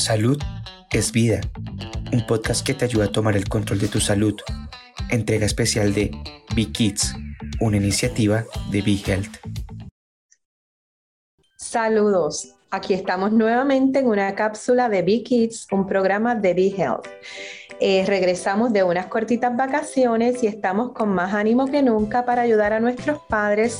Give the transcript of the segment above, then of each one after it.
Salud es vida, un podcast que te ayuda a tomar el control de tu salud. Entrega especial de Be Kids, una iniciativa de Be Health. Saludos, aquí estamos nuevamente en una cápsula de Be Kids, un programa de Be Health. Eh, regresamos de unas cortitas vacaciones y estamos con más ánimo que nunca para ayudar a nuestros padres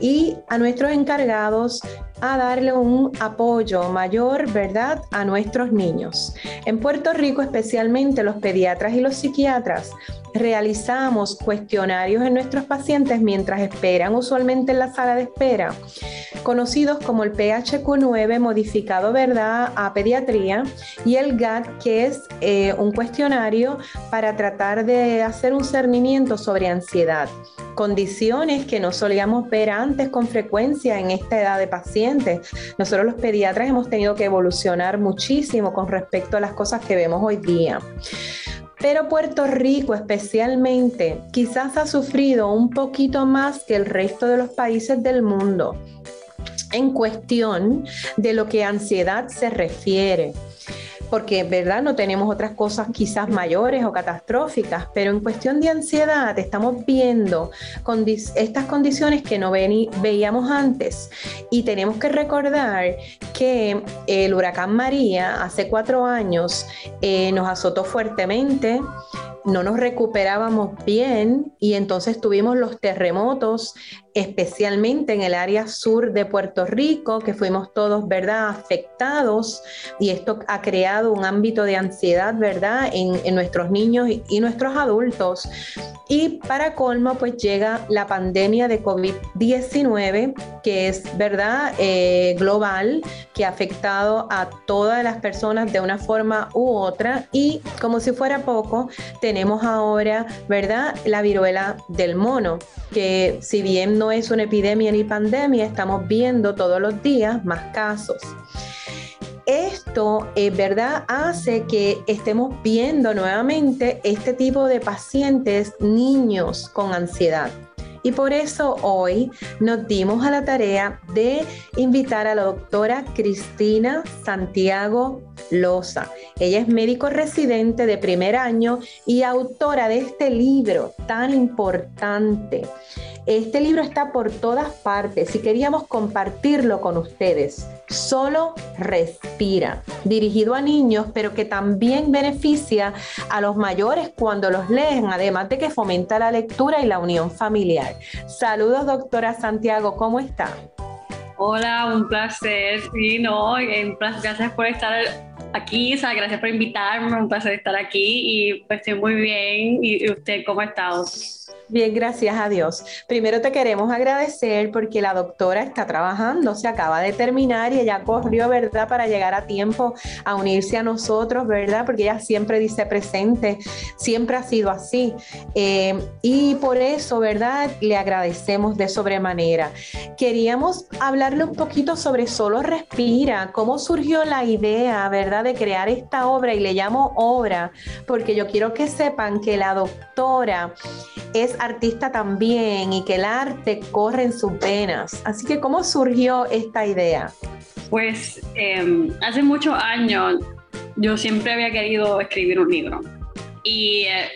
y a nuestros encargados a darle un apoyo mayor, ¿verdad?, a nuestros niños. En Puerto Rico, especialmente los pediatras y los psiquiatras, realizamos cuestionarios en nuestros pacientes mientras esperan, usualmente en la sala de espera, conocidos como el PHQ9 modificado, ¿verdad?, a pediatría, y el GAT, que es eh, un cuestionario para tratar de hacer un cernimiento sobre ansiedad condiciones que no solíamos ver antes con frecuencia en esta edad de pacientes. Nosotros los pediatras hemos tenido que evolucionar muchísimo con respecto a las cosas que vemos hoy día. Pero Puerto Rico especialmente quizás ha sufrido un poquito más que el resto de los países del mundo en cuestión de lo que ansiedad se refiere porque verdad no tenemos otras cosas quizás mayores o catastróficas, pero en cuestión de ansiedad estamos viendo estas condiciones que no veíamos antes. Y tenemos que recordar que el huracán María hace cuatro años eh, nos azotó fuertemente no nos recuperábamos bien y entonces tuvimos los terremotos, especialmente en el área sur de Puerto Rico, que fuimos todos, ¿verdad?, afectados y esto ha creado un ámbito de ansiedad, ¿verdad?, en, nuestros niños y, nuestros adultos. Y para colmo, pues llega la pandemia de COVID-19, que es, ¿verdad?, eh, global, que ha afectado a todas las personas de una forma u otra y como si fuera poco, tenemos ahora, ¿verdad? La viruela del mono, que si bien no es una epidemia ni pandemia, estamos viendo todos los días más casos. Esto, es ¿verdad?, hace que estemos viendo nuevamente este tipo de pacientes, niños con ansiedad. Y por eso hoy nos dimos a la tarea de invitar a la doctora Cristina Santiago Loza. Ella es médico residente de primer año y autora de este libro tan importante. Este libro está por todas partes y queríamos compartirlo con ustedes. Solo respira, dirigido a niños, pero que también beneficia a los mayores cuando los leen, además de que fomenta la lectura y la unión familiar. Saludos, doctora Santiago, ¿cómo está? Hola, un placer. Sí, no, gracias por estar aquí, o gracias por invitarme, un placer estar aquí y pues estoy muy bien. ¿Y usted cómo ha estado? Bien, gracias a Dios. Primero te queremos agradecer porque la doctora está trabajando, se acaba de terminar y ella corrió, ¿verdad?, para llegar a tiempo a unirse a nosotros, ¿verdad? Porque ella siempre dice presente, siempre ha sido así. Eh, y por eso, ¿verdad?, le agradecemos de sobremanera. Queríamos hablarle un poquito sobre Solo Respira, cómo surgió la idea, ¿verdad?, de crear esta obra y le llamo obra porque yo quiero que sepan que la doctora es artista también y que el arte corre en sus venas. Así que, ¿cómo surgió esta idea? Pues em, hace muchos años yo siempre había querido escribir un libro y eh,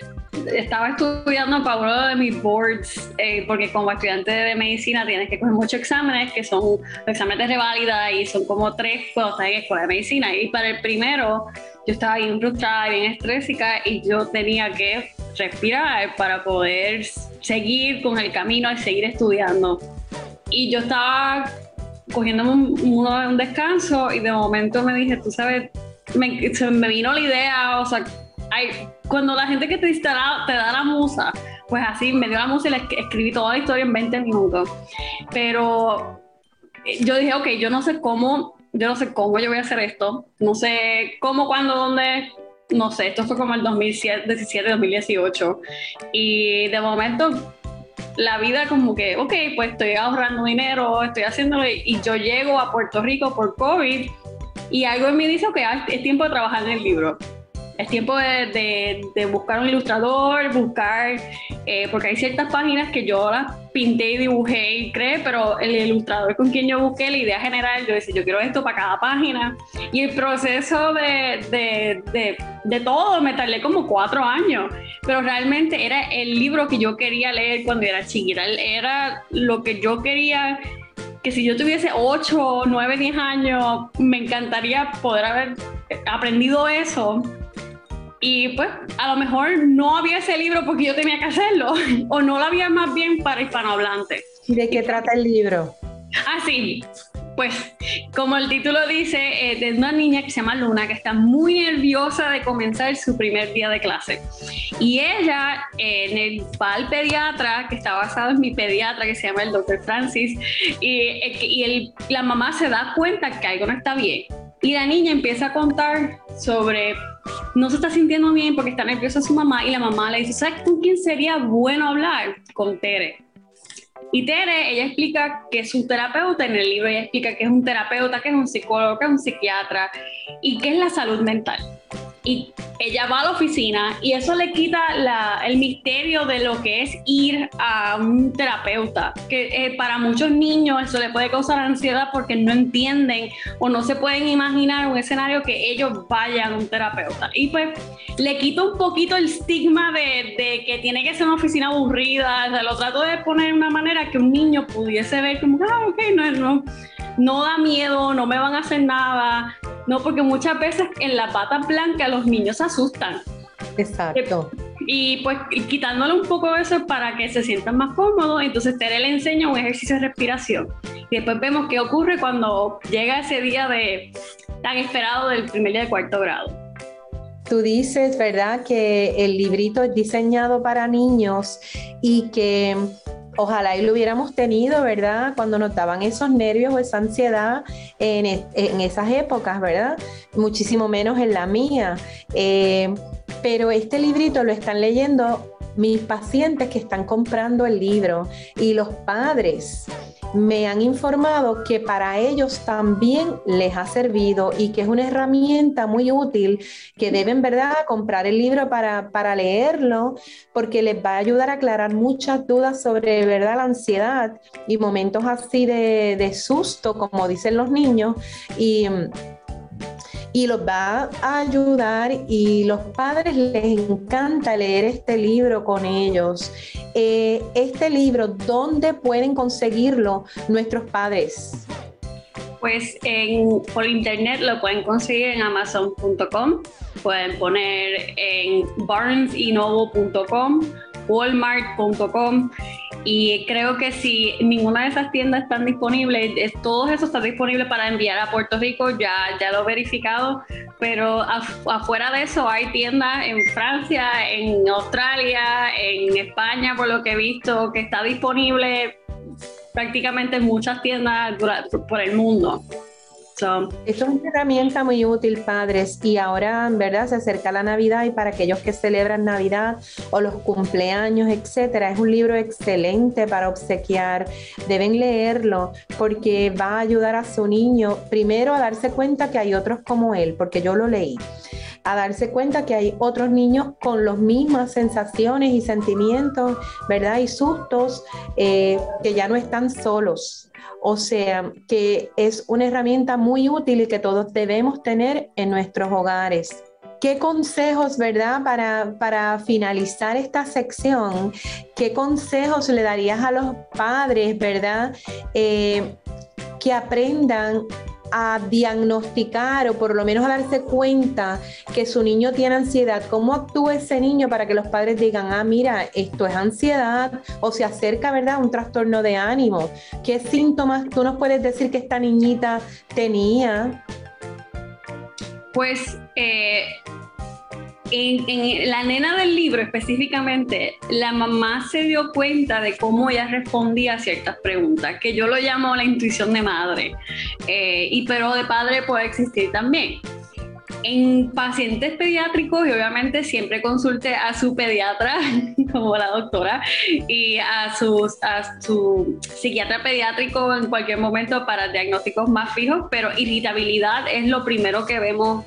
estaba estudiando para uno de mis boards, eh, porque como estudiante de medicina tienes que coger muchos exámenes, que son exámenes de revalida y son como tres cuando estás en escuela de medicina. Y para el primero yo estaba bien frustrada, bien estrésica y yo tenía que respirar para poder seguir con el camino y seguir estudiando. Y yo estaba cogiendo un, un, descanso y de momento me dije, tú sabes, me, me vino la idea, o sea, cuando la gente que te, da, te da la musa, pues así me dio la musa y le escribí toda la historia en 20 minutos. Pero eh, yo dije, ok, yo no sé cómo, yo no sé cómo yo voy a hacer esto, no sé cómo, cuándo, dónde, no sé, esto fue como el 2017, 2018. Y de momento la vida como que, ok, pues estoy ahorrando dinero, estoy haciéndolo y yo llego a Puerto Rico por COVID y algo en mí dice, ok, es tiempo de trabajar en el libro. Es tiempo de, buscar un ilustrador, buscar, eh, porque hay ciertas páginas que yo las pinté y dibujé y creé, pero el ilustrador con quien yo busqué la idea general, yo decía, yo quiero esto para cada página. Y el proceso de, de todo me tardé como cuatro años, pero realmente era el libro que yo quería leer cuando era chiquita, era lo que yo quería que si yo tuviese 8, 9, 10 años, me encantaría poder haber aprendido eso. Y pues a lo mejor no había ese libro porque yo tenía que hacerlo, o no lo había más bien para hispanohablantes. ¿Y de qué trata el libro? Ah, sí. Pues, como el título dice, es eh, una niña que se llama Luna, que está muy nerviosa de comenzar su primer día de clase. Y ella en el, va al pediatra, que está basado en mi pediatra, que se llama el doctor Francis, y, y la mamá se da cuenta que algo no está bien. Y la niña empieza a contar sobre no se está sintiendo bien porque está nerviosa su mamá y la mamá le dice, ¿sabes con quién sería bueno hablar? Con Tere. Y Tere, ella explica que es un terapeuta en el libro, ella explica que es un terapeuta, que es un psicólogo, que es un psiquiatra y que es la salud mental y ella va a la oficina y eso le quita el misterio de lo que es ir a un terapeuta, que eh, para muchos niños eso le puede causar ansiedad porque no entienden o no se pueden imaginar un escenario que ellos vayan a un terapeuta. Y pues le quita un poquito el estigma de, que tiene que ser una oficina aburrida, o lo trato de poner de una manera que un niño pudiese ver como, ah, ok, no, no, no da miedo, no me van a hacer nada, no, porque muchas veces en la pata blanca los niños se asustan. Exacto. Y pues quitándole un poco de eso para que se sientan más cómodos, entonces Tere le enseña un ejercicio de respiración. Y después vemos qué ocurre cuando llega ese día de tan esperado del primer día de cuarto grado. Tú dices, ¿verdad?, que el librito es diseñado para niños y que ojalá y lo hubiéramos tenido, ¿verdad? Cuando notaban esos nervios o esa ansiedad en, esas épocas, ¿verdad? Muchísimo menos en la mía. Eh, pero este librito lo están leyendo mis pacientes que están comprando el libro y los padres me han informado que para ellos también les ha servido y que es una herramienta muy útil que deben, ¿verdad?, comprar el libro para, para leerlo porque les va a ayudar a aclarar muchas dudas sobre, ¿verdad?, la ansiedad y momentos así de, de susto, como dicen los niños. Y y los va a ayudar y los padres les encanta leer este libro con ellos. Eh, este libro, ¿dónde pueden conseguirlo nuestros padres? Pues por internet lo pueden conseguir en amazon.com, pueden poner en barnesinovo.com, walmart.com y creo que si ninguna de esas tiendas están disponibles, todo eso está disponible para enviar a Puerto Rico, ya, ya lo he verificado, pero afuera de eso hay tiendas en Francia, en Australia, en España, por lo que he visto, que está disponible prácticamente en muchas tiendas por el mundo. Esto es una herramienta muy útil, padres, y ahora, ¿verdad? Se acerca la Navidad y para aquellos que celebran Navidad o los cumpleaños, etcétera, es un libro excelente para obsequiar. Deben leerlo porque va a ayudar a su niño primero a darse cuenta que hay otros como él, porque yo lo leí a darse cuenta que hay otros niños con las mismas sensaciones y sentimientos, ¿verdad? Y sustos, eh, que ya no están solos, o sea, que es una herramienta muy útil y que todos debemos tener en nuestros hogares. ¿Qué consejos, verdad, para, para, finalizar esta sección, qué consejos le darías a los padres, verdad, eh, que aprendan a diagnosticar o por lo menos a darse cuenta que su niño tiene ansiedad, ¿cómo actúa ese niño para que los padres digan, ah, mira, esto es ansiedad o se acerca, ¿verdad?, a un trastorno de ánimo? ¿Qué síntomas tú nos puedes decir que esta niñita tenía? Pues eh, en, la nena del libro específicamente, la mamá se dio cuenta de cómo ella respondía a ciertas preguntas, que yo lo llamo la intuición de madre, eh, y pero de padre puede existir también. En pacientes pediátricos, y obviamente siempre consulte a su pediatra, como la doctora, y a, sus, a su psiquiatra pediátrico en cualquier momento para diagnósticos más fijos, pero irritabilidad es lo primero que vemos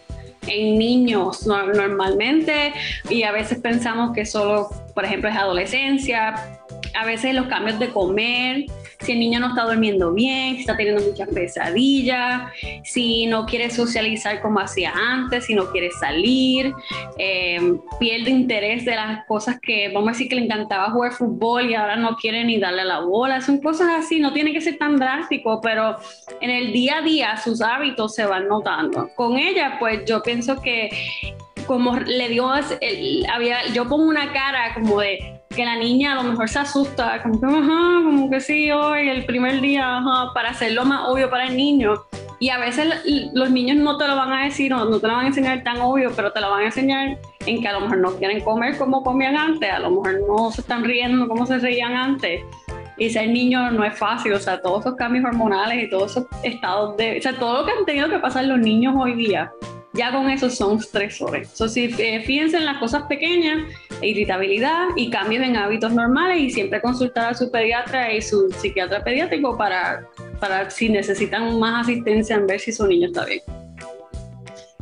en niños normalmente y a veces pensamos que solo, por ejemplo, es adolescencia, a veces los cambios de comer, si el niño no está durmiendo bien, si está teniendo muchas pesadillas, si no quiere socializar como hacía antes, si no quiere salir, eh, pierde interés de las cosas que, vamos a decir que le encantaba jugar fútbol y ahora no quiere ni darle la bola, son cosas así, no tiene que ser tan drástico, pero en el día a día sus hábitos se van notando. Con ella, pues yo pienso que como le dio, había, yo pongo una cara como de que la niña a lo mejor se asusta, como que, ajá, como que sí, hoy, el primer día, ajá, para hacerlo más obvio para el niño. Y a veces los niños no te lo van a decir, no, no te lo van a enseñar tan obvio, pero te lo van a enseñar en que a lo mejor no quieren comer como comían antes, a lo mejor no se están riendo como se reían antes. Y ser niño no es fácil, o sea, todos esos cambios hormonales y todos esos estados de, o sea, todo lo que han tenido que pasar los niños hoy día ya con eso son estresores. So, si, eh, fíjense en las cosas pequeñas, irritabilidad y cambios en hábitos normales y siempre consultar a su pediatra y su psiquiatra pediátrico para, para si necesitan más asistencia en ver si su niño está bien.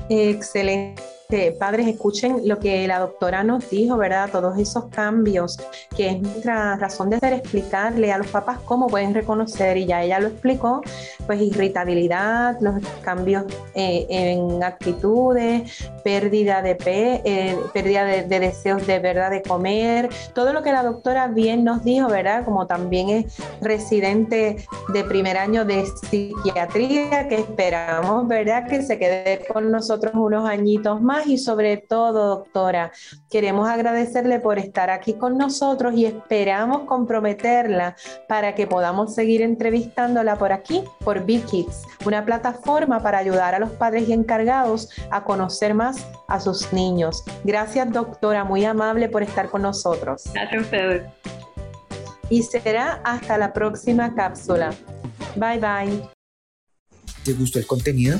Excelente padres escuchen lo que la doctora nos dijo, ¿verdad? Todos esos cambios, que es nuestra razón de ser explicarle a los papás cómo pueden reconocer, y ya ella lo explicó, pues irritabilidad, los cambios eh, en actitudes, pérdida de pe eh, pérdida de, deseos de verdad de comer, todo lo que la doctora bien nos dijo, ¿verdad? Como también es residente de primer año de psiquiatría, que esperamos, ¿verdad? Que se quede con nosotros unos añitos más y sobre todo, doctora, queremos agradecerle por estar aquí con nosotros y esperamos comprometerla para que podamos seguir entrevistándola por aquí, por Big Kids, una plataforma para ayudar a los padres y encargados a conocer más a sus niños. Gracias, doctora, muy amable por estar con nosotros. Gracias a ustedes. Y será hasta la próxima cápsula. Bye bye. ¿Te gustó el contenido?